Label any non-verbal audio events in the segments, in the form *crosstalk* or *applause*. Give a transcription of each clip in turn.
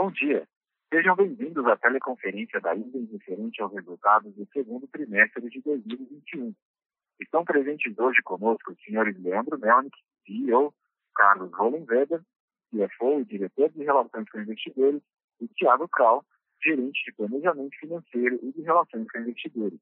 Bom dia. Sejam bem-vindos à teleconferência da IBM referente aos resultados do segundo trimestre de 2021. Estão presentes hoje conosco os senhores Leandro Melnick, CEO, Carlos Rollenweber, CFO e diretor de Relações com Investidores, e Tiago Krau, gerente de Planejamento Financeiro e de Relações com Investidores.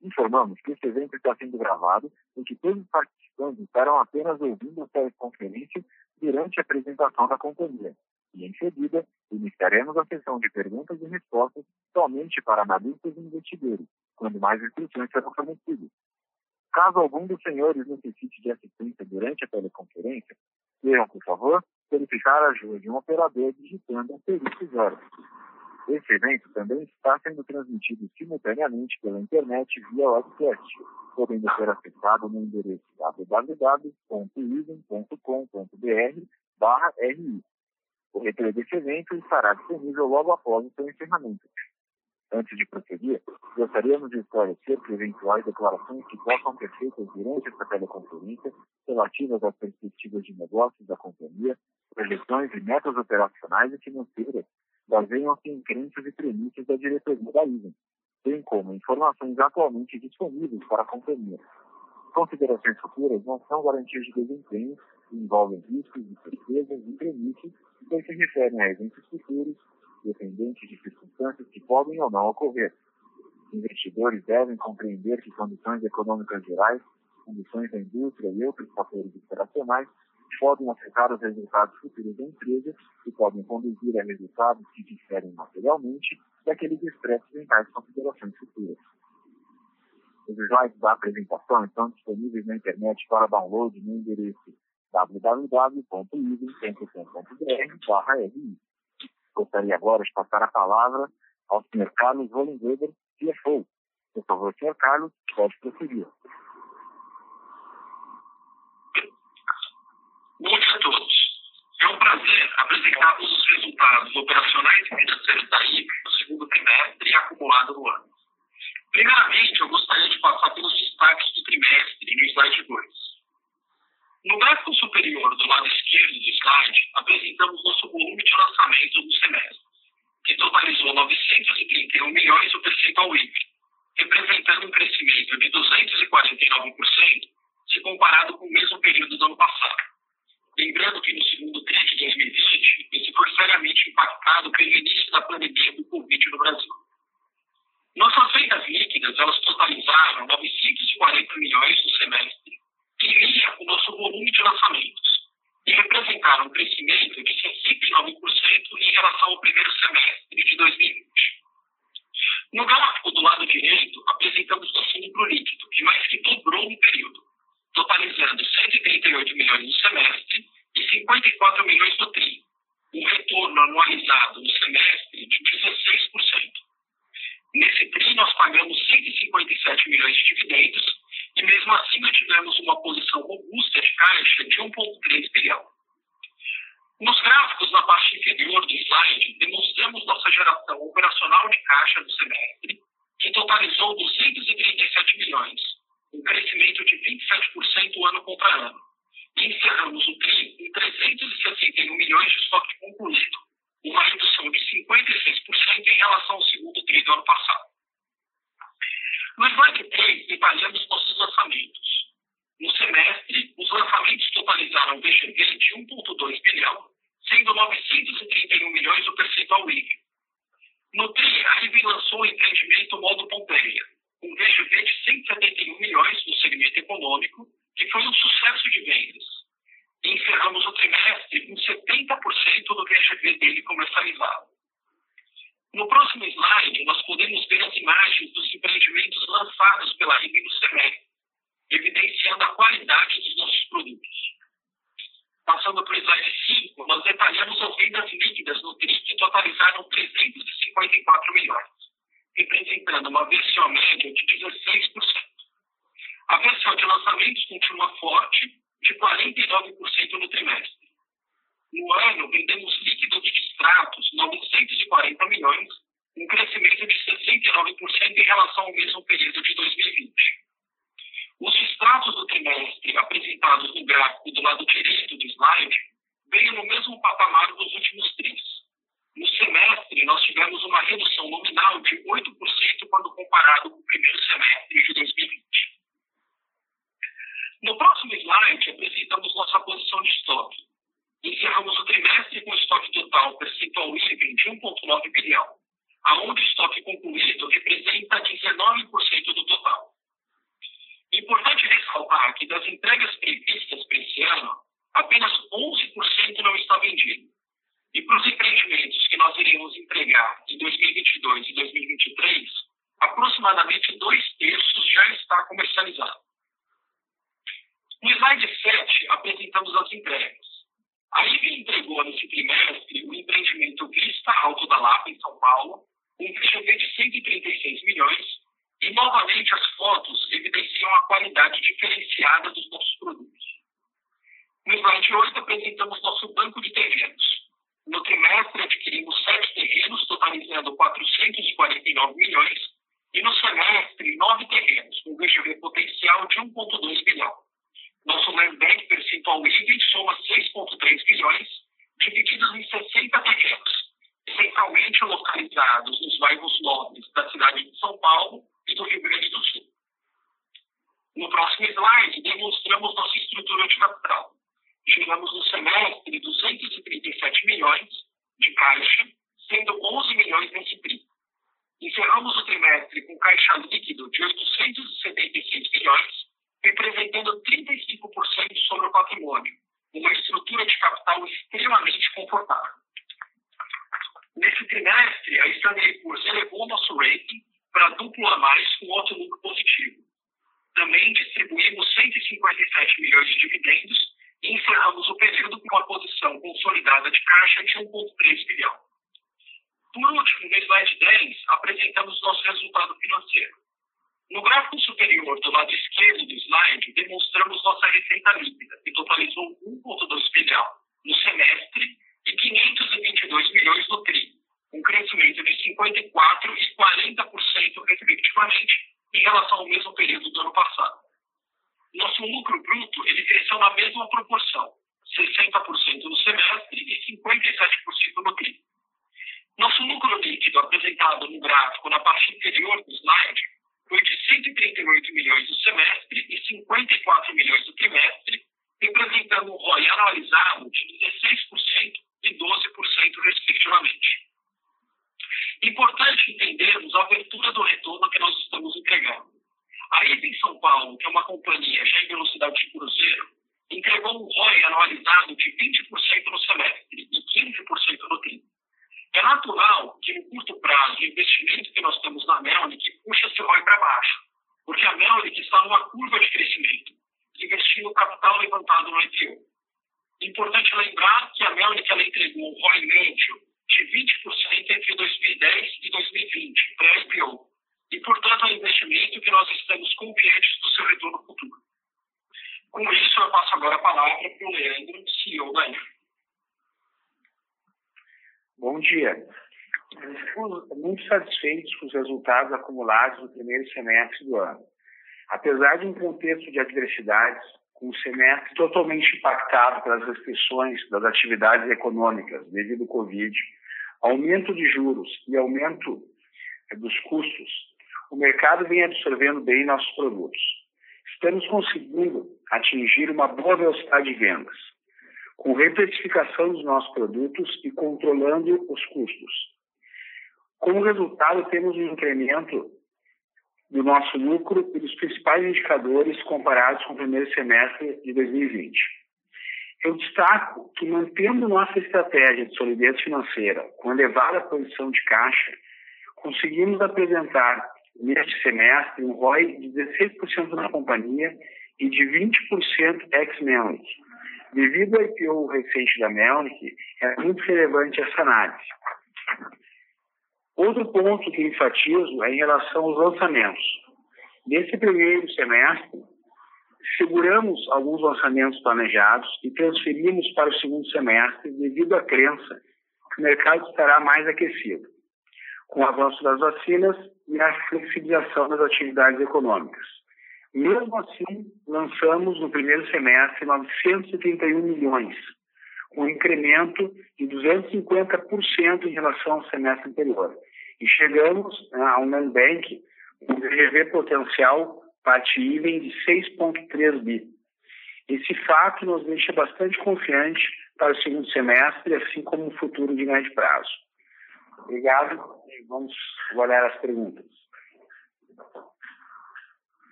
Informamos que esse evento está sendo gravado e que todos os participantes estarão apenas ouvindo a teleconferência durante a apresentação da companhia. E, em seguida, iniciaremos a sessão de perguntas e respostas somente para analistas e investidores, quando mais instruções serão fornecidas. Caso algum dos senhores necessite de assistência durante a teleconferência, queiram, por favor, verificar a ajuda de um operador digitando asterisco zero. Esse evento também está sendo transmitido simultaneamente pela internet via webcast, podendo ser acessado no endereço www.isen.com.br/ri. O replay desse evento estará disponível logo após o seu encerramento. Antes de prosseguir, gostaríamos de esclarecer que eventuais declarações que possam ser feitas durante esta teleconferência relativas às perspectivas de negócios da companhia, projeções e metas operacionais e financeiras baseiam-se em crenças e premissas da diretoria da ISEN, bem como informações atualmente disponíveis para a companhia. Considerações futuras não são garantias de desempenho e envolvem riscos, incertezas e premissas que se referem a eventos futuros dependentes de circunstâncias que podem ou não ocorrer. Investidores devem compreender que condições econômicas gerais, condições da indústria e outros fatores operacionais podem afetar os resultados futuros da empresa e podem conduzir a resultados que diferem materialmente daqueles expressos em tais considerações futuras. Os slides da apresentação estão disponíveis na internet para download no endereço www.isen.com.br/ri. Gostaria agora de passar a palavra ao Sr. Carlos Rollenweber, CFO. Por favor, Sr. Carlos, pode prosseguir. Bom dia a todos. É um prazer apresentar os resultados operacionais e financeiros da IB no segundo trimestre e acumulado no ano. Primeiramente, eu gostaria de passar pelos destaques do trimestre no slide 2. No gráfico superior do lado esquerdo do slide, apresentamos nosso volume de lançamento do semestre, que totalizou 931 milhões no percentual híbrido, representando um crescimento de 249% se comparado com o mesmo período do ano passado. Lembrando que no segundo trimestre de 2020, esse foi seriamente impactado pelo início da pandemia do Covid no Brasil. Nossas vendas líquidas, elas totalizaram 940 milhões no semestre, em linha com o nosso volume de lançamentos, e representaram um crescimento de 69% em relação ao primeiro semestre de 2020. No gráfico do lado direito, apresentamos nosso lucro líquido, que mais que dobrou no período, totalizando 138 milhões no semestre e 54 milhões no TRI, um retorno anualizado no semestre de 16%. Nesse TRI, nós pagamos 157 milhões de dividendos e, mesmo assim, tivemos uma posição robusta de caixa de 1,3 bilhão. Nos gráficos na parte inferior do slide, demonstramos nossa geração operacional de caixa do semestre, que totalizou 237 milhões, um crescimento de 27% ano contra ano. E encerramos o TRI em 361 milhões de estoque concluído, uma redução de 56% em relação ao segundo TRI do ano passado. No slide 3, detalhamos nossos lançamentos. No semestre, os lançamentos totalizaram VGV de 1,2 bilhão, sendo 931 milhões o percentual líquido. No TRI, a Rivi lançou o empreendimento Modo Pompeia, um VGV de 171 milhões no segmento econômico, que foi um sucesso de vendas. E encerramos o trimestre com 70% do VGV dele comercializado. No próximo slide, nós podemos ver as imagens dos empreendimentos lançados pela RIB semestre, evidenciando a qualidade dos nossos produtos. Passando para o slide 5, nós detalhamos as vendas líquidas no TRI que totalizaram 354 milhões, representando uma versão média de 16%. A versão de lançamentos continua forte, de 49% no trimestre. No ano, vendemos líquido de extratos 940 milhões, um crescimento de 69% em relação ao mesmo período de 2020. Os extratos do trimestre apresentados no gráfico do lado direito do slide veio no mesmo patamar dos últimos tris. No uma redução nominal de 8% quando comparado com o primeiro semestre de 2020. No próximo slide, apresentamos nossa posição de estoque. Encerramos o trimestre com estoque total percentual item de 1,9 bilhão, aonde o estoque concluído representa 19% do total. Importante ressaltar que das entregas previstas para esse ano, apenas 11% não está vendido. E para os empreendimentos que nós iremos entregar em 2022 e 2023, aproximadamente dois terços já está comercializado. No slide 7, apresentamos as entregas. A IBE entregou nesse trimestre o empreendimento Vista Alto da Lapa, em São Paulo, um VGV de 136 milhões, e novamente as fotos evidenciam a qualidade diferenciada dos nossos produtos. No slide 8, apresentamos nosso banco de terrenos. No trimestre, adquirimos sete terrenos, totalizando 449 milhões, e no semestre, nove terrenos, com VGV potencial de 1,2 bilhão. Nosso land bank percentual livre soma 6,3 bilhões, divididos em 60 terrenos, essencialmente localizados nos bairros nobres da cidade de São Paulo e do Rio Grande do Sul. No próximo slide, demonstramos nossa estrutura de capital. Chegamos no semestre 237 milhões de caixa, sendo 11 milhões nesse PRI. Encerramos o trimestre com caixa líquido de 876 milhões, representando 35% sobre o patrimônio, uma estrutura de capital extremamente confortável. Nesse trimestre, a Standard Poor's elevou nosso rating para duplo a mais com outlook positivo. Também distribuímos 157 milhões de dividendos e encerramos o período com uma posição consolidada de caixa de 1,3 bilhão. Por último, no slide 10, apresentamos nosso resultado financeiro. No gráfico superior do lado esquerdo do slide, demonstramos nossa receita líquida, que totalizou 1,2 bilhão no semestre e 522 milhões no TRI, um crescimento de 54% e 40%, em relação ao mesmo período do ano passado. Nosso lucro bruto ele cresceu na mesma proporção, 60% no semestre e 57% no TRI. Nosso lucro líquido, apresentado no gráfico na parte inferior do slide, foi de 138 milhões no semestre e 54 milhões no trimestre, representando um ROI anualizado de 16% e 12%, respectivamente. Importante entendermos a abertura do retorno que nós estamos entregando. A IPA em São Paulo, que é uma companhia já em velocidade de cruzeiro, entregou um ROI anualizado de 20% no semestre e 15% no TRI. É natural que, no curto prazo, o investimento que nós temos na Melnick puxa esse ROI para baixo, porque a Melnick está numa curva de crescimento, investindo capital levantado no IPO. Importante lembrar que a Melnick ela entregou um ROI médio de 20% entre 2010 e 2020, pré-IPO, e, portanto, é um investimento que nós estamos confiantes do seu retorno futuro. Com isso, eu passo agora a palavra para o Leandro, CEO da IFA. Bom dia. Estamos muito satisfeitos com os resultados acumulados no primeiro semestre do ano. Apesar de um contexto de adversidades, com o semestre totalmente impactado pelas restrições das atividades econômicas devido ao Covid, aumento de juros e aumento dos custos, o mercado vem absorvendo bem nossos produtos. Estamos conseguindo atingir uma boa velocidade de vendas com reprecificação dos nossos produtos e controlando os custos. Como resultado, temos um incremento do nosso lucro e dos principais indicadores comparados com o primeiro semestre de 2020. Eu destaco que, mantendo nossa estratégia de solidez financeira com elevada posição de caixa, conseguimos apresentar neste semestre um ROI de 16% na companhia e de 20% ex-Melnick, Devido ao IPO recente da Melnick, é muito relevante essa análise. Outro ponto que enfatizo é em relação aos lançamentos. Nesse primeiro semestre, seguramos alguns lançamentos planejados e transferimos para o segundo semestre devido à crença que o mercado estará mais aquecido, com o avanço das vacinas e a flexibilização das atividades econômicas. Mesmo assim, lançamos no primeiro semestre 931 milhões, um incremento de 250% em relação ao semestre anterior, E chegamos né, a um Nubank com um VGV potencial parte IVEN de 6,3 bi. Esse fato nos deixa bastante confiante para o segundo semestre, assim como o futuro de médio prazo. Obrigado e vamos olhar as perguntas.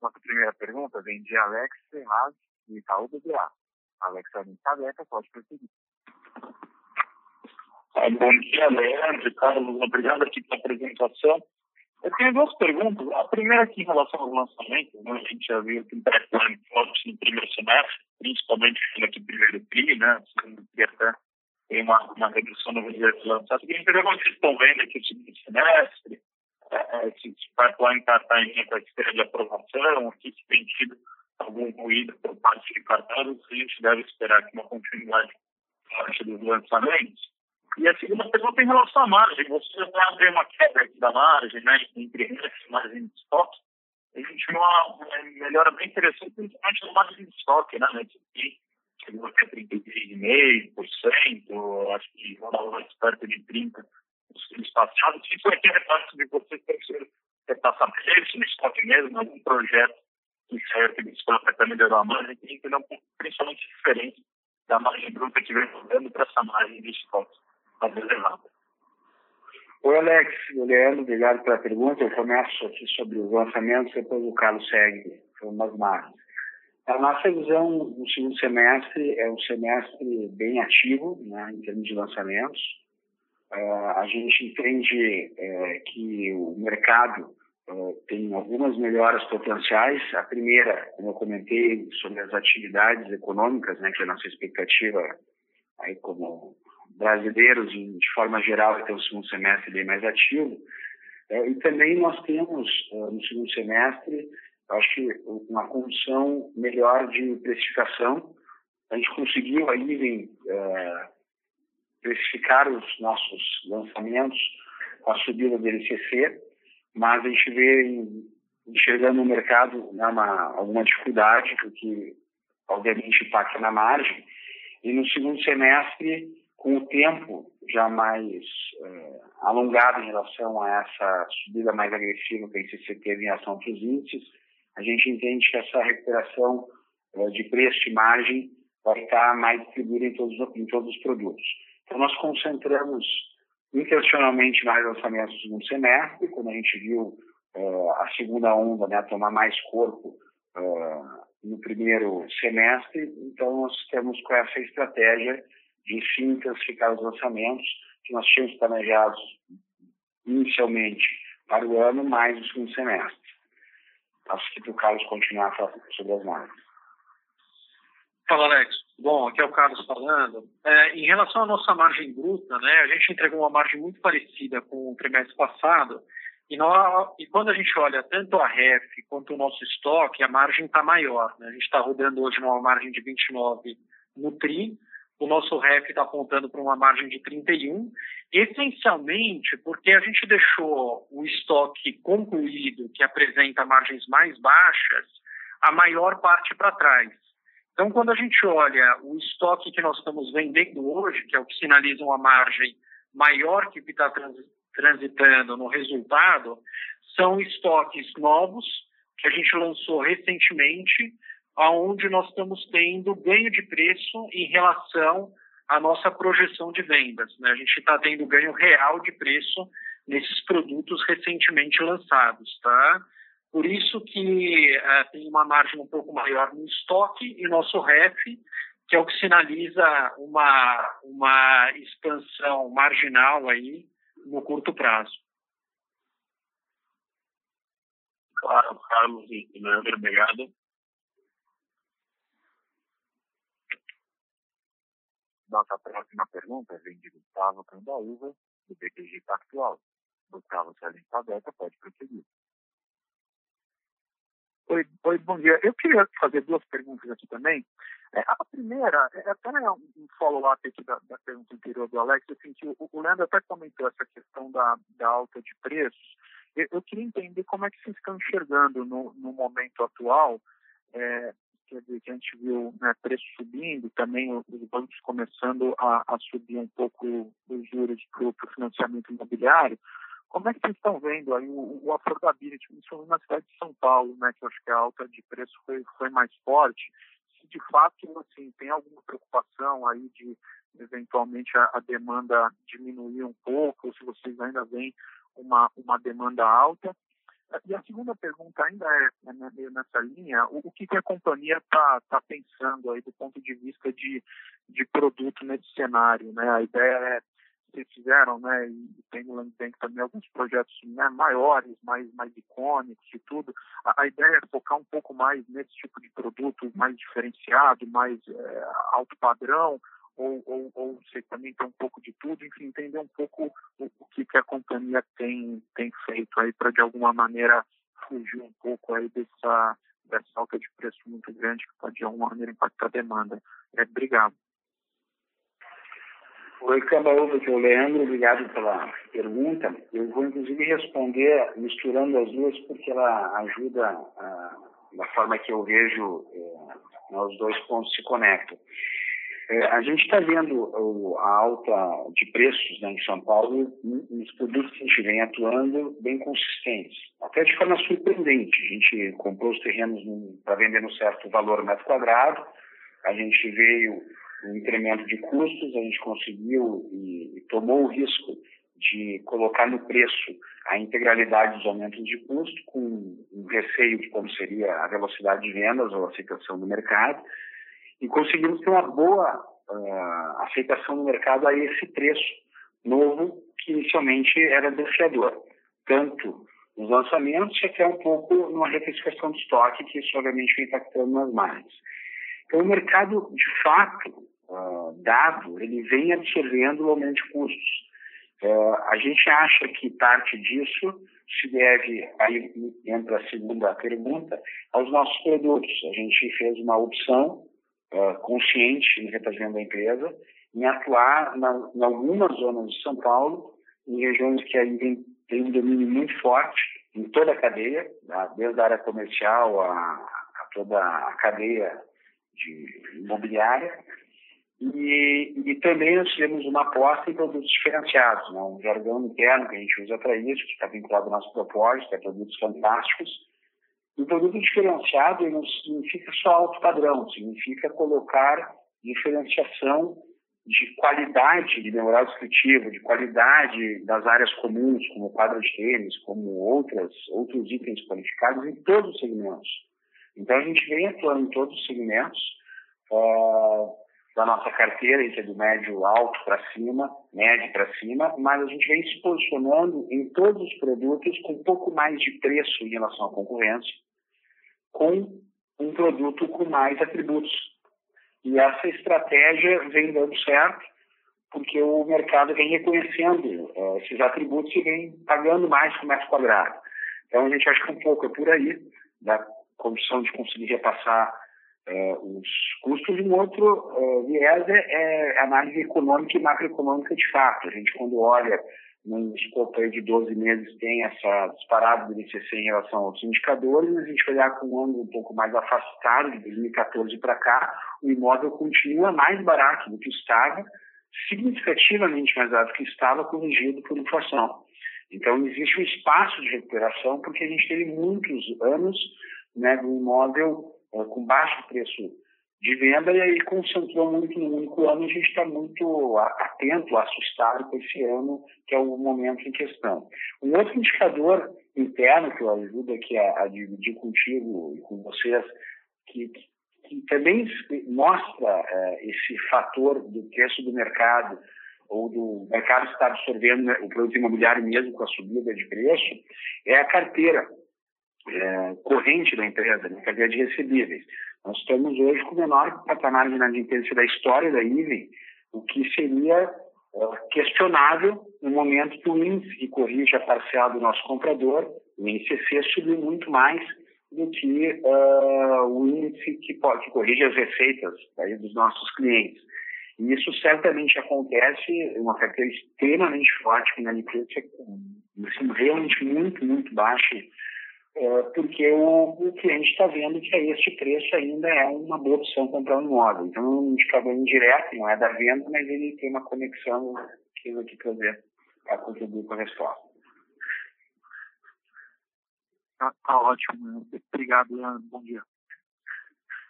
Nossa primeira pergunta vem de Alex Ferraz, de Itaú BBA. Alex Cabeca, pode prosseguir. Bom dia, Leandro, Carlos, obrigado aqui pela apresentação. Eu tenho duas perguntas. A primeira aqui em relação aos lançamentos, né? a gente já viu que o pipeline forte no primeiro semestre, principalmente no primeiro TRI, né? Segundo TRI até tem uma, uma redução no volume lançado. Eu queria como vocês estão vendo aqui o segundo semestre, é, é esse pipeline está tá em esteira de aprovação, se tem tido algum ruído por parte de carteiros, a gente deve esperar aqui uma continuidade forte dos lançamentos. E a segunda pergunta em relação à margem. Você está vendo uma quebra aqui da margem, né, entre redes e margem de estoque. A gente viu uma, melhora bem interessante, principalmente na margem de estoque, né, nesse aqui. Chegou até 33,5%, acho que uma valor perto de 30% nos filmes passados. Isso aqui é parte de vocês tentar saber se no estoque mesmo, algum projeto que saiu do estoque para melhorar a margem, que entender um pouco, principalmente diferente da margem bruta que vem mudando para essa margem de estoque mais elevada. Oi, Alex. Leandro, obrigado pela pergunta. Eu começo aqui sobre os lançamentos, depois o Carlos segue com as margens. A nossa visão no segundo semestre é um semestre bem ativo né, em termos de lançamentos. Uh, a gente entende uh, que o mercado uh, tem algumas melhoras potenciais. A primeira, como eu comentei, sobre as atividades econômicas, né, que é a nossa expectativa aí como brasileiros, de forma geral, vai ter um segundo semestre bem mais ativo. É, e também nós temos, no segundo semestre, acho que uma condição melhor de precificação. A gente conseguiu aí uh, precificar os nossos lançamentos com a subida do LCC, mas a gente vê enxergando no mercado né, uma, alguma dificuldade, que obviamente impacta na margem. E no segundo semestre, com o tempo já mais uh, alongado em relação a essa subida mais agressiva que a ICC teve em ação para os índices, a gente entende que essa recuperação uh, de preço e margem vai estar mais distribuída em todos, em todos os produtos. Então, nós concentramos intencionalmente mais lançamentos no segundo semestre, quando a gente viu uh, a segunda onda né, tomar mais corpo no primeiro semestre. Então, nós temos com essa estratégia de sim intensificar os lançamentos que nós tínhamos planejados inicialmente para o ano, mais o segundo semestre. Acho que para o Carlos continuar falando sobre as marcas. Fala, Alex. Bom, aqui é o Carlos falando. É, em relação à nossa margem bruta, né, a gente entregou uma margem muito parecida com o trimestre passado. E, nós, e quando a gente olha tanto a REF quanto o nosso estoque, a margem está maior. Né? A gente está rodando hoje numa margem de 29 no TRI, o nosso REF está apontando para uma margem de 31, essencialmente porque a gente deixou o estoque concluído, que apresenta margens mais baixas, a maior parte para trás. Então, quando a gente olha o estoque que nós estamos vendendo hoje, que é o que sinaliza uma margem maior que está transitando no resultado, são estoques novos que a gente lançou recentemente, aonde nós estamos tendo ganho de preço em relação à nossa projeção de vendas. Né? A gente está tendo ganho real de preço nesses produtos recentemente lançados, tá? Por isso que uh, tem uma margem um pouco maior no estoque e nosso REF, que é o que sinaliza uma, uma expansão marginal aí no curto prazo. Claro, Carlos e Leandro, obrigado. Nossa próxima pergunta vem de Gustavo Candaúva, do BTG Pactual. Gustavo, se a gente está aberta, pode prosseguir. Oi, oi, bom dia. Eu queria fazer duas perguntas aqui também. É, a primeira é até um follow-up aqui da, da, pergunta anterior do Alex. Assim, que o, o Leandro até comentou essa questão da, da alta de preços. Eu, eu, queria entender como é que vocês estão enxergando no, no momento atual é, quer dizer, que a gente viu né, preço subindo, também os bancos começando a, a subir um pouco os juros para o financiamento imobiliário, como é que vocês estão vendo aí o, o affordability, principalmente na cidade de São Paulo, né, que eu acho que a alta de preço foi, foi mais forte, se de fato assim, tem alguma preocupação aí de eventualmente a, a demanda diminuir um pouco, ou se vocês ainda veem uma, uma demanda alta, e a segunda pergunta ainda é, é meio nessa linha, o, que, que, a companhia está tá pensando aí do ponto de vista de, de produto nesse cenário, né? A ideia é, vocês fizeram, né, e tem no Land Bank também alguns projetos né, maiores, mais, mais icônicos e tudo, a, a, ideia é focar um pouco mais nesse tipo de produto mais diferenciado, mais é, alto padrão, ou, ou, ou você também tem um pouco de tudo, enfim, entender um pouco o, o que, que a companhia tem, tem feito aí para, de alguma maneira, fugir um pouco aí dessa, dessa alta de preço muito grande que pode, de alguma maneira, impactar a demanda. É, obrigado. Oi, Cambaúva, aqui é o Leandro, obrigado pela pergunta. Eu vou, inclusive, responder misturando as duas, porque ela ajuda a, da forma que eu vejo, é, os dois pontos se conectam. É, a gente está vendo a alta de preços né, em São Paulo nos produtos que a gente vem atuando bem consistentes, até de forma surpreendente. A gente comprou os terrenos para vender no certo valor metro quadrado, a gente veio um incremento de custos, a gente conseguiu e, e tomou o risco de colocar no preço a integralidade dos aumentos de custo, com um receio de como seria a velocidade de vendas ou a aceitação do mercado e conseguimos ter uma boa uh, aceitação no mercado a esse preço novo que inicialmente era desafiador, tanto nos lançamentos até um pouco numa reprecificação do estoque, que isso obviamente vem impactando nas margens. Então o mercado, de fato, uh, dado, ele vem absorvendo o aumento de custos. Uh, a gente acha que parte disso se deve, aí entra a segunda pergunta, aos nossos produtos. A gente fez uma opção uh, consciente em representando a empresa, em atuar na, em algumas zonas de São Paulo, em regiões que ainda tem um domínio muito forte em toda a cadeia, tá? desde a área comercial a, a toda a cadeia de imobiliária, e, e, também nós tivemos uma aposta em produtos diferenciados, né? um jargão interno que a gente usa para isso, que está vinculado ao nosso propósito, é produtos fantásticos, o produto diferenciado não significa só alto padrão, significa colocar diferenciação de qualidade de memorial descritivo, de qualidade das áreas comuns, como quadra de tênis, como outras, outros itens qualificados em todos os segmentos. Então, a gente vem atuando em todos os segmentos uh, da nossa carteira, isso é do médio alto para cima, médio para cima, mas a gente vem se posicionando em todos os produtos com um pouco mais de preço em relação à concorrência, com um produto com mais atributos. E essa estratégia vem dando certo, porque o mercado vem reconhecendo uh, esses atributos e vem pagando mais por metro quadrado. Então, a gente acha que um pouco é por aí, da condição de conseguir repassar uh, os custos. E um outro uh, viés é, é análise econômica e macroeconômica de fato. A gente, quando olha num escopo de 12 meses tem essa disparada do ICC em relação aos indicadores, a gente olhar com um ângulo um pouco mais afastado, de 2014 para cá, o imóvel continua mais barato do que estava, significativamente mais barato do que estava, corrigido por inflação. Então, existe um espaço de recuperação, porque a gente teve muitos anos né, do imóvel uh, com baixo preço de venda e aí concentrou muito no único ano. A gente está muito atento, assustado com esse ano, que é o momento em questão. Um outro indicador interno que eu ajudo aqui a, a dividir contigo e com vocês, que, que também mostra é, esse fator do preço do mercado ou do mercado estar absorvendo né, o produto imobiliário mesmo com a subida de preço, é a carteira é, corrente da empresa, né, carteira de recebíveis. Nós estamos hoje com o menor patamar de inadimplência da história da IVE, o que seria uh, questionável no momento que o índice que corrige a parcela do nosso comprador, o INCC, subiu muito mais do que uh, o índice que, pode, que corrige as receitas aí, dos nossos clientes. E isso certamente acontece em uma carteira extremamente forte, com inadimplência assim, realmente muito, muito baixa é, porque o, o cliente está vendo que a este preço ainda é uma boa opção comprar um imóvel. Então, um indicador indireto, não é da venda, mas ele tem uma conexão que eu aqui trazer para contribuir com a resposta. Tá, tá ótimo. Obrigado, Leandro. Bom dia.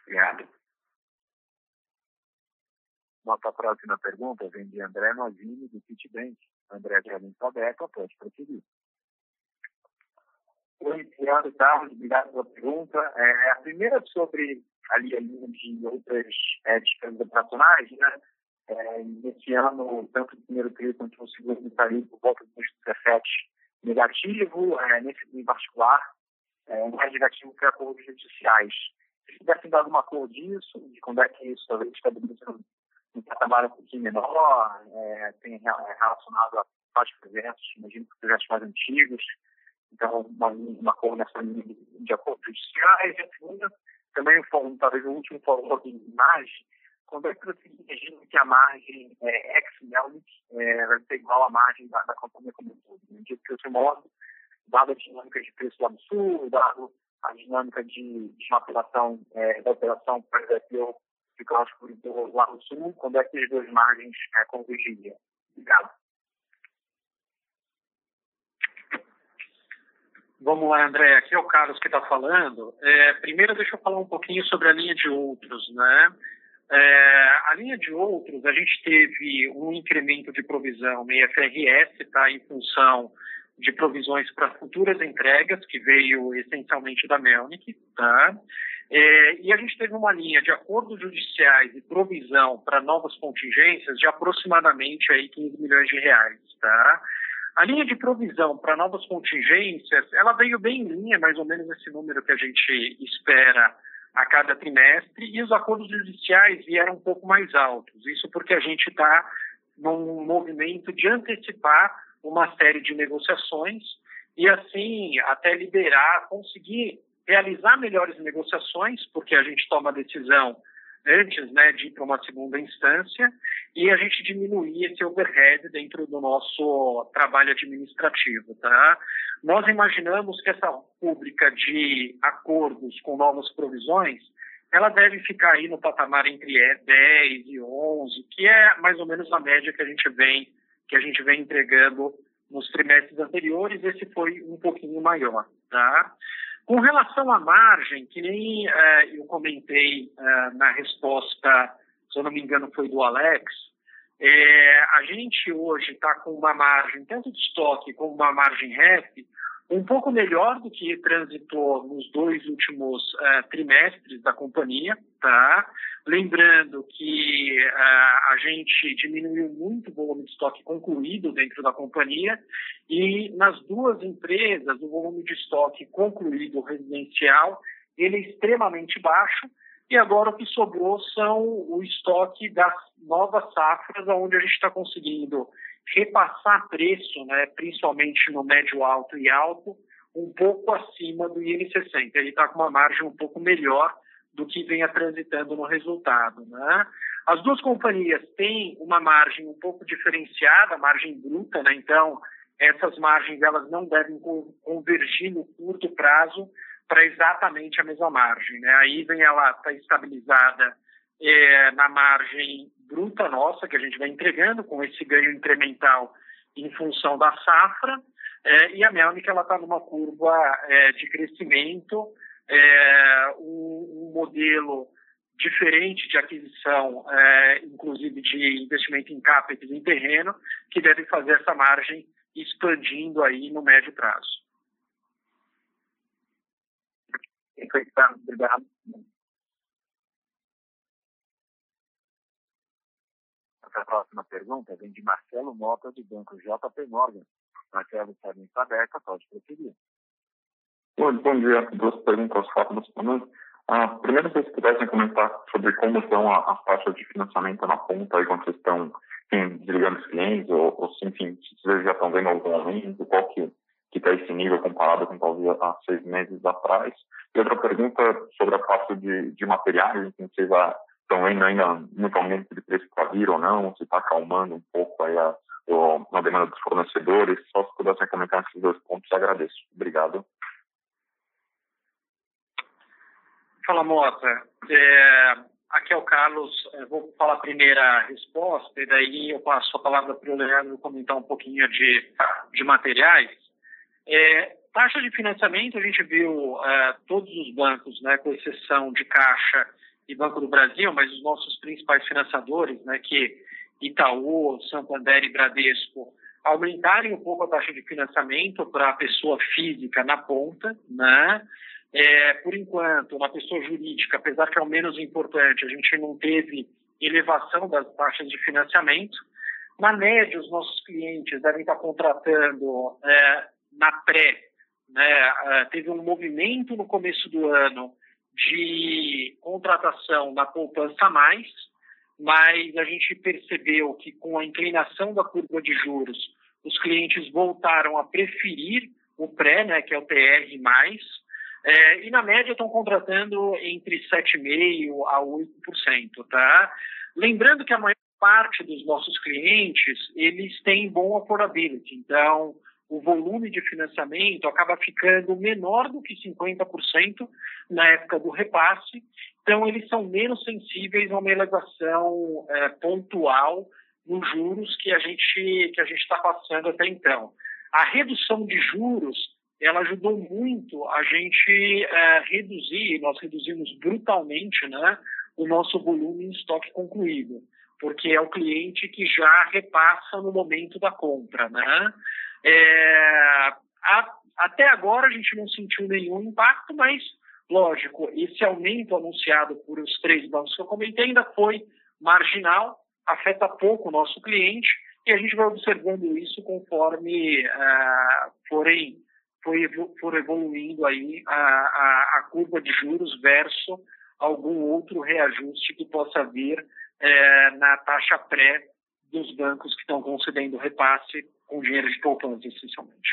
Obrigado. Nossa próxima pergunta vem de André Novini, do Citibank. André já está aberto, pode prosseguir. Oi, Leandro Carlos, obrigado pela pergunta. É, a primeira sobre ali a linha de outras éticas operacionais, né? É, nesse ano, tanto o primeiro TRI quanto o segundo estaria por volta de 17 negativo, é, nesse em particular, é, mais negativo que acordos judiciais. Se tivessem dado uma cor disso, de quando é que isso talvez estabiliza um patamar um pouquinho menor, é, tem relacionado a vários projetos, imagino que projetos mais antigos, então, uma, uma linha de, de acordos judiciais. E também, um, talvez o último falou de margem. Que você imagina que a margem é, ex-Melnick é, vai ser igual à margem da, da companhia como um todo? No dia que eu modo, dada a dinâmica de preço do sul, dado a dinâmica de, de maturação é, da operação, por exemplo, de Clássico lá no sul, quando é que as duas margens é, convergiriam? Obrigado. Vamos lá, André. Aqui é o Carlos que está falando. É, primeiro, deixa eu falar um pouquinho sobre a linha de outros, né? É, a linha de outros, a gente teve um incremento de provisão no IFRS, tá? Em função de provisões para futuras entregas, que veio essencialmente da Melnick, tá? É, e a gente teve uma linha de acordos judiciais e provisão para novas contingências de aproximadamente aí 15 milhões de reais, tá? A linha de provisão para novas contingências, ela veio bem em linha, mais ou menos esse número que a gente espera a cada trimestre, e os acordos judiciais vieram um pouco mais altos. Isso porque a gente está num movimento de antecipar uma série de negociações e, assim, até liberar, conseguir realizar melhores negociações, porque a gente toma a decisão antes né, de ir para uma segunda instância e a gente diminuir esse overhead dentro do nosso trabalho administrativo. Tá? Nós imaginamos que essa pública de acordos com novas provisões ela deve ficar aí no patamar entre 10 e 11, que é mais ou menos a média que a gente vem que a gente vem entregando nos trimestres anteriores. Esse foi um pouquinho maior, tá? Com relação à margem, que nem uh, eu comentei uh, na resposta, se eu não me engano, foi do Alex, é, a gente hoje está com uma margem, tanto de estoque como uma margem REF, um pouco melhor do que transitou nos dois últimos uh, trimestres da companhia, tá? Lembrando que uh, a gente diminuiu muito o volume de estoque concluído dentro da companhia e nas duas empresas o volume de estoque concluído residencial ele é extremamente baixo e agora o que sobrou são o estoque das novas safras, onde a gente está conseguindo repassar preço, né, principalmente no médio alto e alto, um pouco acima do IN60. Ele está com uma margem um pouco melhor do que venha transitando no resultado. Né? As duas companhias têm uma margem um pouco diferenciada, margem bruta, né? então essas margens elas não devem convergir no curto prazo para exatamente a mesma margem. Né? Vem ela está estabilizada é, na margem bruta nossa, que a gente vai entregando com esse ganho incremental em função da safra, é, e a Melnick ela está numa curva é, de crescimento, é, um, um, modelo diferente de aquisição, é, inclusive de investimento em CAPEX em terreno, que deve fazer essa margem expandindo aí no médio prazo. Obrigado. A próxima pergunta vem de Marcelo Mota, do Banco JP Morgan. Marcelo, está bem aberta, pode prosseguir. Bom, bom dia. Duas perguntas rápidas também. Ah, primeiro, se vocês pudessem comentar sobre como estão as taxas de financiamento na ponta, aí, quando vocês estão enfim, desligando os clientes, ou, ou enfim, se vocês já estão vendo algum aumento, qual que está esse nível comparado com talvez há seis meses atrás. E outra pergunta sobre a parte de, de materiais, enfim, vocês já estão vendo ainda muito aumento de preço para vir ou não, se está acalmando um pouco aí a, a demanda dos fornecedores. Só se pudessem comentar esses dois pontos, agradeço. Obrigado. Fala, Mota. É, aqui é o Carlos. Eu vou falar a primeira resposta e daí eu passo a palavra para o Leandro comentar um pouquinho de, de materiais. É, taxa de financiamento, a gente viu é, todos os bancos, né, com exceção de Caixa e Banco do Brasil, mas os nossos principais financiadores, né, que Itaú, Santander e Bradesco, aumentarem um pouco a taxa de financiamento para a pessoa física na ponta, né? É, por enquanto, na pessoa jurídica, apesar que é o menos importante, a gente não teve elevação das taxas de financiamento. Na média, os nossos clientes devem estar contratando é, na pré, né, é, teve um movimento no começo do ano de contratação na poupança mais, mas a gente percebeu que com a inclinação da curva de juros, os clientes voltaram a preferir o pré, né, que é o TR+, é, e na média estão contratando entre 7,5% a 8%, tá? Lembrando que a maior parte dos nossos clientes, eles têm bom affordability, então o volume de financiamento acaba ficando menor do que 50% na época do repasse, então eles são menos sensíveis a uma elevação é, pontual nos juros que a gente que a gente está passando até então. A redução de juros ela ajudou muito a gente é, reduzir, nós reduzimos brutalmente, né, o nosso volume em estoque concluído, porque é o cliente que já repassa no momento da compra, né? É, a, até agora a gente não sentiu nenhum impacto, mas, lógico, esse aumento anunciado por os três bancos que eu comentei ainda foi marginal, afeta pouco o nosso cliente, e a gente vai observando isso conforme uh, forem, for evoluindo aí a, a, a, curva de juros versus algum outro reajuste que possa vir uh, na taxa pré dos bancos que estão concedendo repasse com dinheiro de poupança, essencialmente.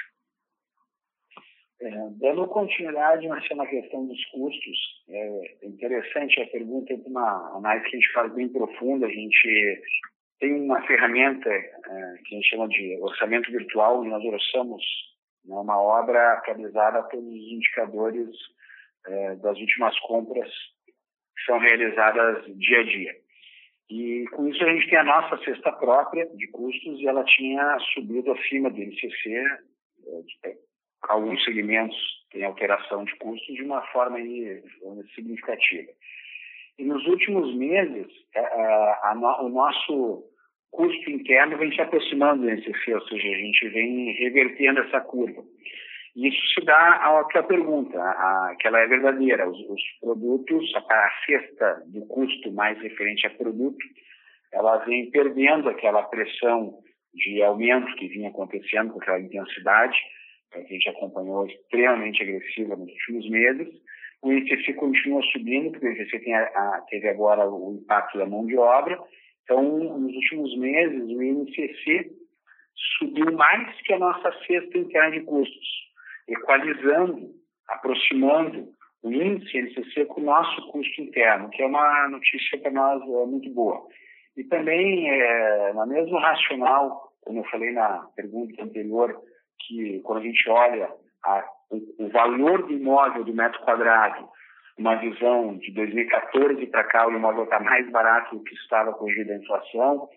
É, dando continuidade na questão dos custos, é interessante a pergunta de uma análise que a gente faz bem profunda. A gente tem uma ferramenta é, que a gente chama de orçamento virtual, e nós orçamos né, uma obra atualizada a todos os indicadores é, das últimas compras que são realizadas dia a dia. E com isso a gente tem a nossa cesta própria de custos e ela tinha subido acima do INCC, é, alguns segmentos têm alteração de custos de uma forma significativa. E nos últimos meses, a, a, a, o nosso custo interno vem se aproximando do INCC, ou seja, a gente vem revertendo essa curva. Isso se dá à tua pergunta, a, que ela é verdadeira. Os, os, produtos, a cesta do custo mais referente a produto, ela vem perdendo aquela pressão de aumento que vinha acontecendo com aquela intensidade, que a gente acompanhou extremamente agressiva nos últimos meses. O INCC continua subindo, porque o INCC tem a, a, teve agora o impacto da mão de obra. Então, nos últimos meses, o INCC subiu mais que a nossa cesta interna de custos equalizando, aproximando o índice NCC com o nosso custo interno, que é uma notícia para nós é, muito boa. E também, é, na mesma racional, como eu falei na pergunta anterior, que quando a gente olha a, o, o, valor do imóvel do metro quadrado, uma visão de 2014 para cá, o imóvel está mais barato do que estava corrigido a inflação,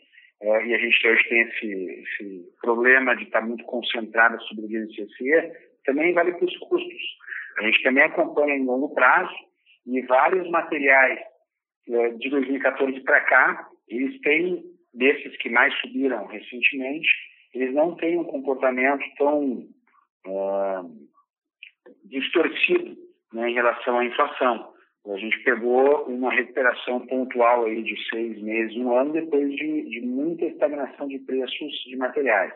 é, e a gente hoje tem esse, esse problema de estar tá muito concentrado sobre o INCC, também vale para os custos. A gente também acompanha em longo prazo e vários materiais é, de 2014 para cá, eles têm, desses que mais subiram recentemente, eles não têm um comportamento tão uh, distorcido né, em relação à inflação. A gente pegou uma recuperação pontual aí de seis meses, um ano, depois de, de muita estagnação de preços de materiais.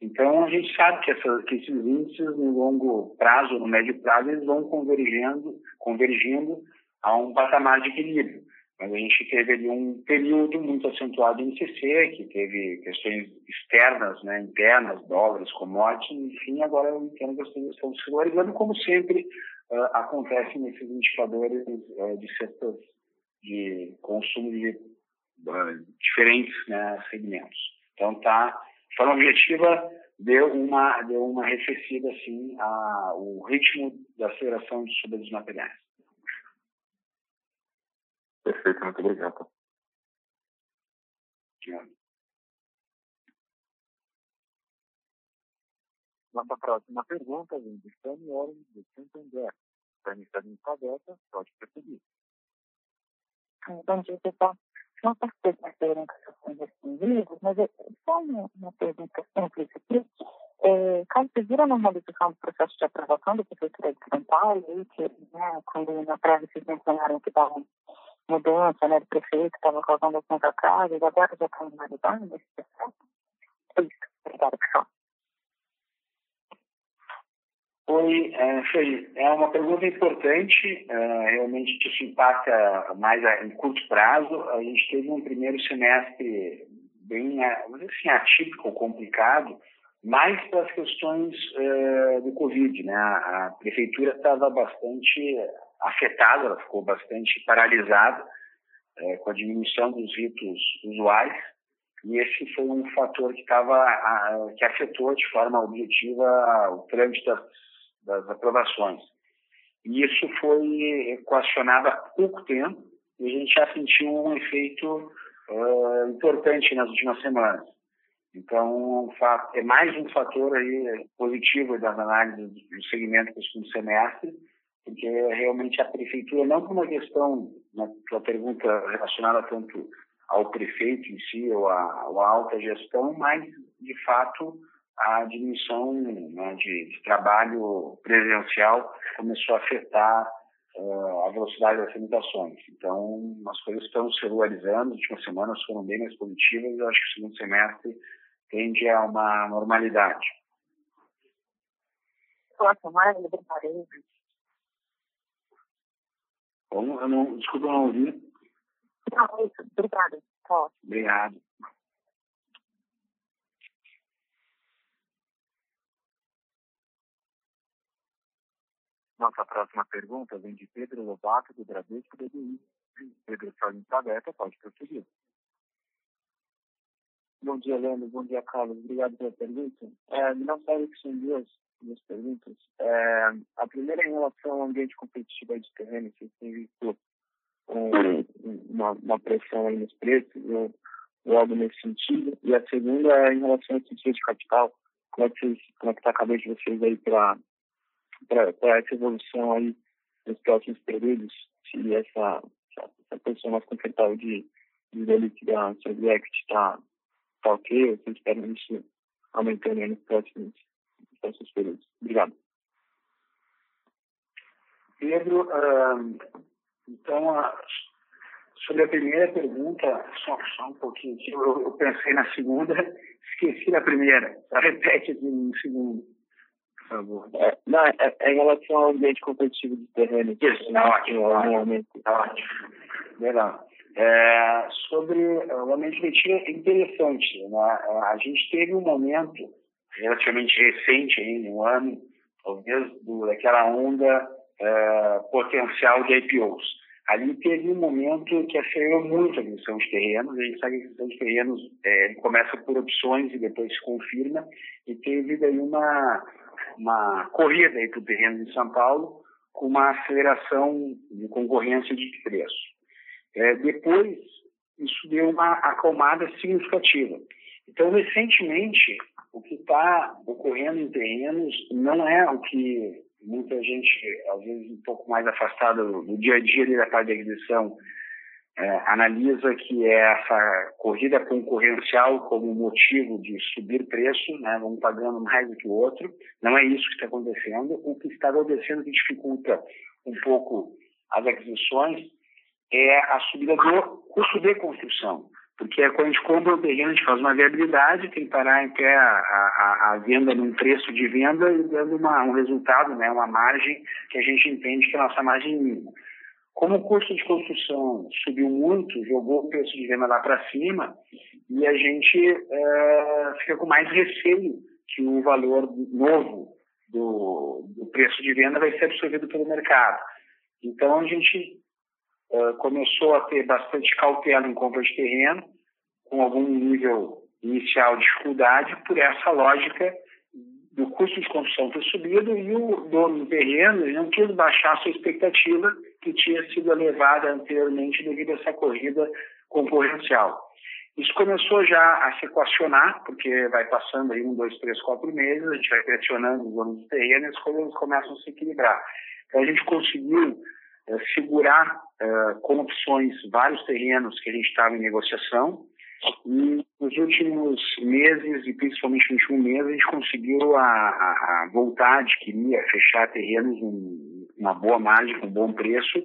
Então, a gente sabe que, essa, que esses índices, no longo prazo, no médio prazo, eles vão convergindo, convergindo a um patamar de equilíbrio. Mas a gente teve ali um período muito acentuado em CC, que teve questões externas, né, internas, dólares, commodities, enfim, agora eu entendo que estão se valorizando, como sempre uh, acontece nesses indicadores uh, de setores de consumo de uh, diferentes né, segmentos. Então, está de forma objetiva, deu uma, deu uma arrefecida, assim, a, o ritmo da aceleração de subida dos materiais. Perfeito, muito obrigado. Nossa próxima pergunta vem de Fanny Oren, de Santander. Fanny está em cabeça, pode prosseguir. Bom dia, pessoal. Não perguntas que foram respondidas, mas é só uma, pergunta simples aqui. É, caso vocês viram normalização do processo de aprovação da Prefeitura de São Paulo, e que, né, quando na prévia vocês mencionaram que estavam mudança né, do prefeito, estava causando alguns atrasos, agora já está normalizando esse processo? É isso. Obrigada, pessoal. Foi, é, é uma pergunta importante, é, realmente isso impacta mais a, em curto prazo. A gente teve um primeiro semestre bem, é, assim, atípico, complicado, mais pelas questões é, do Covid. Né? A, prefeitura estava bastante afetada, ela ficou bastante paralisada é, com a diminuição dos ritos usuais, e esse foi um fator que, tava, que afetou de forma objetiva o trâmite das das aprovações. E isso foi equacionado há pouco tempo e a gente já sentiu um efeito uh, importante nas últimas semanas. Então, é mais um fator aí positivo das análises do segmento do segundo semestre, porque realmente a prefeitura, não por uma questão, na né, tua pergunta relacionada tanto ao prefeito em si ou ou à alta gestão, mas, de fato, a diminuição né, de, de, trabalho presencial começou a afetar uh, a velocidade das tramitações. Então, as coisas estão se regularizando, as últimas semanas foram bem mais positivas, eu acho que o segundo semestre tende a uma normalidade. Maravilha, parede. Como? Eu não, desculpa, eu não ouvi. Não, isso, obrigada. Obrigado. Nossa próxima pergunta vem de Pedro Lobato, do Bradesco BBI. Pedro, sua linha aberta, pode prosseguir. Bom dia, Leandro. Bom dia, Carlos. Obrigado pela pergunta. É, não sabe que são duas, duas perguntas. É, a primeira é em relação ao ambiente competitivo de terreno. Vocês têm visto um, uma, uma, pressão aí nos preços ou, ou, algo nesse sentido. E a segunda é em relação ao sentido de capital. Como é que está a cabeça de vocês aí para para essa evolução aí nos próximos períodos, se essa, essa posição mais confortável de, de liquidar seus equity está tá ok, ou vocês esperam isso aumentando nos próximos, nos próximos períodos. Obrigado. Pedro, então, sobre a primeira pergunta, só, só um pouquinho eu, eu pensei na segunda, *laughs* esqueci da primeira. Repete aqui no segundo. É, não, é, é, em relação ao ambiente competitivo de terreno. Isso, tá ótimo. Normalmente. Tá ótimo. Legal. É, sobre o ambiente competitivo é interessante. Né? A gente teve um momento relativamente recente, em um ano, talvez, do, daquela onda é, potencial de IPOs. Ali teve um momento que acelerou muito a aquisição de terrenos. A gente sabe que a aquisição de terrenos é, começa por opções e depois se confirma. E teve daí uma, uma corrida aí para o terreno de São Paulo com uma aceleração de concorrência de preço. É, depois, isso deu uma acalmada significativa. Então, recentemente, o que está ocorrendo em terrenos não é o que muita gente, às vezes um pouco mais afastada do dia a dia da parte de aquisição, é, analisa que é essa corrida concorrencial como motivo de subir preço, né, um pagando mais do que o outro. Não é isso que está acontecendo. O que está acontecendo que dificulta um pouco as aquisições é a subida do custo de construção. Porque quando a gente compra um terreno, a gente faz uma viabilidade, tem que parar até a, a, a venda num preço de venda e dando uma, um resultado, né, uma margem que a gente entende que é a nossa margem mínima. Como o custo de construção subiu muito, jogou o preço de venda lá para cima, e a gente é, fica com mais receio que o valor novo do, do, preço de venda vai ser absorvido pelo mercado. Então a gente é, começou a ter bastante cautela em compra de terreno, com algum nível inicial de dificuldade, por essa lógica do custo de construção ter subido e o dono do terreno não quis baixar sua expectativa que tinha sido elevada anteriormente devido a essa corrida concorrencial. Isso começou já a se equacionar, porque vai passando aí um, dois, três, quatro meses, a gente vai pressionando os donos do terreno e as coisas começam a se equilibrar. Então a gente conseguiu é, segurar é, com opções vários terrenos que a gente estava em negociação, nos últimos meses, e principalmente no último mês, a gente conseguiu a, a, a voltar a adquirir, a fechar terrenos em uma boa margem, com um bom preço,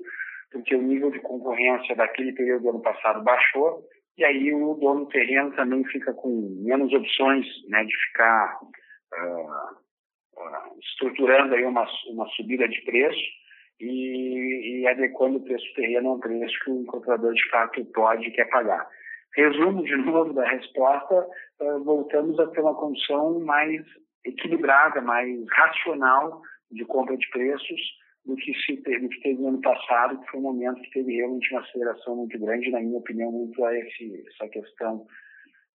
porque o nível de concorrência daquele período do ano passado baixou, e aí o dono do terreno também fica com menos opções né, de ficar uh, uh, estruturando aí uma, uma subida de preço e, e adequando o preço do terreno ao preço que o comprador de fato pode e quer pagar. Resumo de novo da resposta, uh, voltamos a ter uma condição mais equilibrada, mais racional de compra de preços do que se teve, que teve no ano passado, que foi um momento que teve realmente uma aceleração muito grande, na minha opinião, muito a esse, essa questão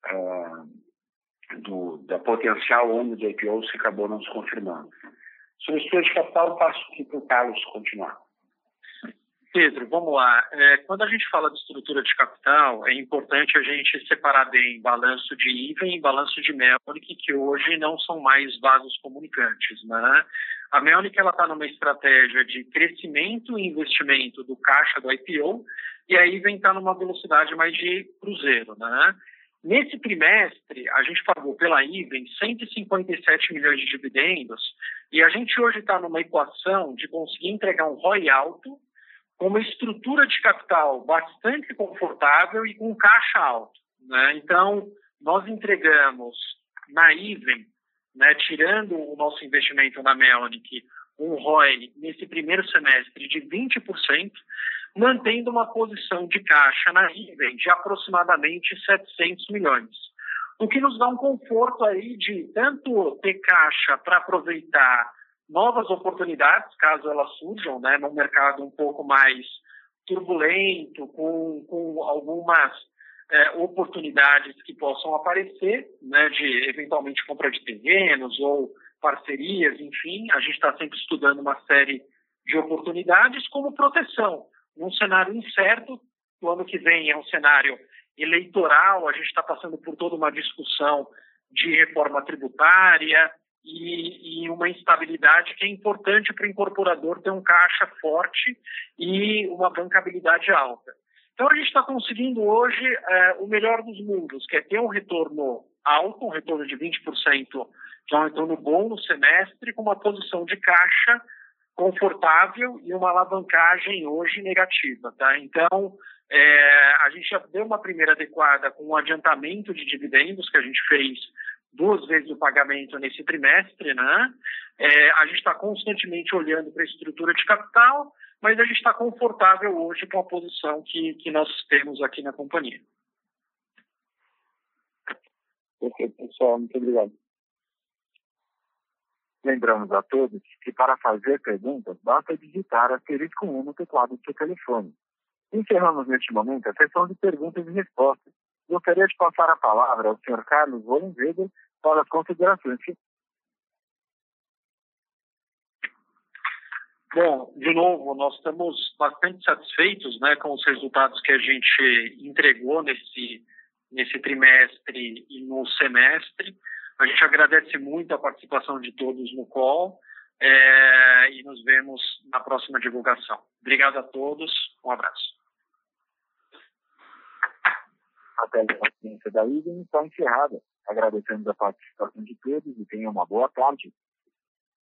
uh, do, da potencial onda de IPOs que acabou não se confirmando. Sobre estudo de capital, passo aqui para o Carlos continuar. Pedro, vamos lá. É, quando a gente fala de estrutura de capital, é importante a gente separar bem balanço de IVA e balanço de Melnick, que hoje não são mais vasos comunicantes. Né? A Melnick está numa estratégia de crescimento e investimento do caixa do IPO, e a IVA está numa velocidade mais de cruzeiro. Né? Nesse trimestre, a gente pagou pela IVEN 157 milhões de dividendos e a gente hoje está numa equação de conseguir entregar um ROI alto com uma estrutura de capital bastante confortável e com caixa alto. Né? Então, nós entregamos na Iven, né, tirando o nosso investimento na Melnick, um ROI nesse primeiro semestre de 20%, mantendo uma posição de caixa na Iven de aproximadamente 700 milhões. O que nos dá um conforto aí de tanto ter caixa para aproveitar novas oportunidades, caso elas surjam, né, num mercado um pouco mais turbulento, com, com algumas é, oportunidades que possam aparecer, né, de eventualmente compra de terrenos ou parcerias, enfim, a gente está sempre estudando uma série de oportunidades como proteção. Num cenário incerto, o ano que vem é um cenário eleitoral, a gente está passando por toda uma discussão de reforma tributária, e, e, uma instabilidade que é importante para o incorporador ter um caixa forte e uma bancabilidade alta. Então a gente está conseguindo hoje é, o melhor dos mundos, que é ter um retorno alto, um retorno de 20%, que é um retorno bom no semestre, com uma posição de caixa confortável e uma alavancagem hoje negativa. Tá? Então, é, a gente já deu uma primeira adequada com um adiantamento de dividendos que a gente fez duas vezes o pagamento nesse trimestre, né? É, a gente está constantemente olhando para a estrutura de capital, mas a gente está confortável hoje com a posição que, que nós temos aqui na companhia. Perfeito, pessoal. Muito obrigado. Lembramos a todos que para fazer perguntas basta digitar asterisco 1 no teclado do seu telefone. Encerramos neste momento a sessão de perguntas e respostas. Gostaria de passar a palavra ao Sr. Carlos Wollenweber para as considerações. Bom, de novo, nós estamos bastante satisfeitos né, com os resultados que a gente entregou nesse, nesse trimestre e no semestre. A gente agradece muito a participação de todos no call é, e nos vemos na próxima divulgação. Obrigado a todos, um abraço. A teleconferência da IGN está encerrada. Agradecemos a participação de todos e tenham uma boa tarde.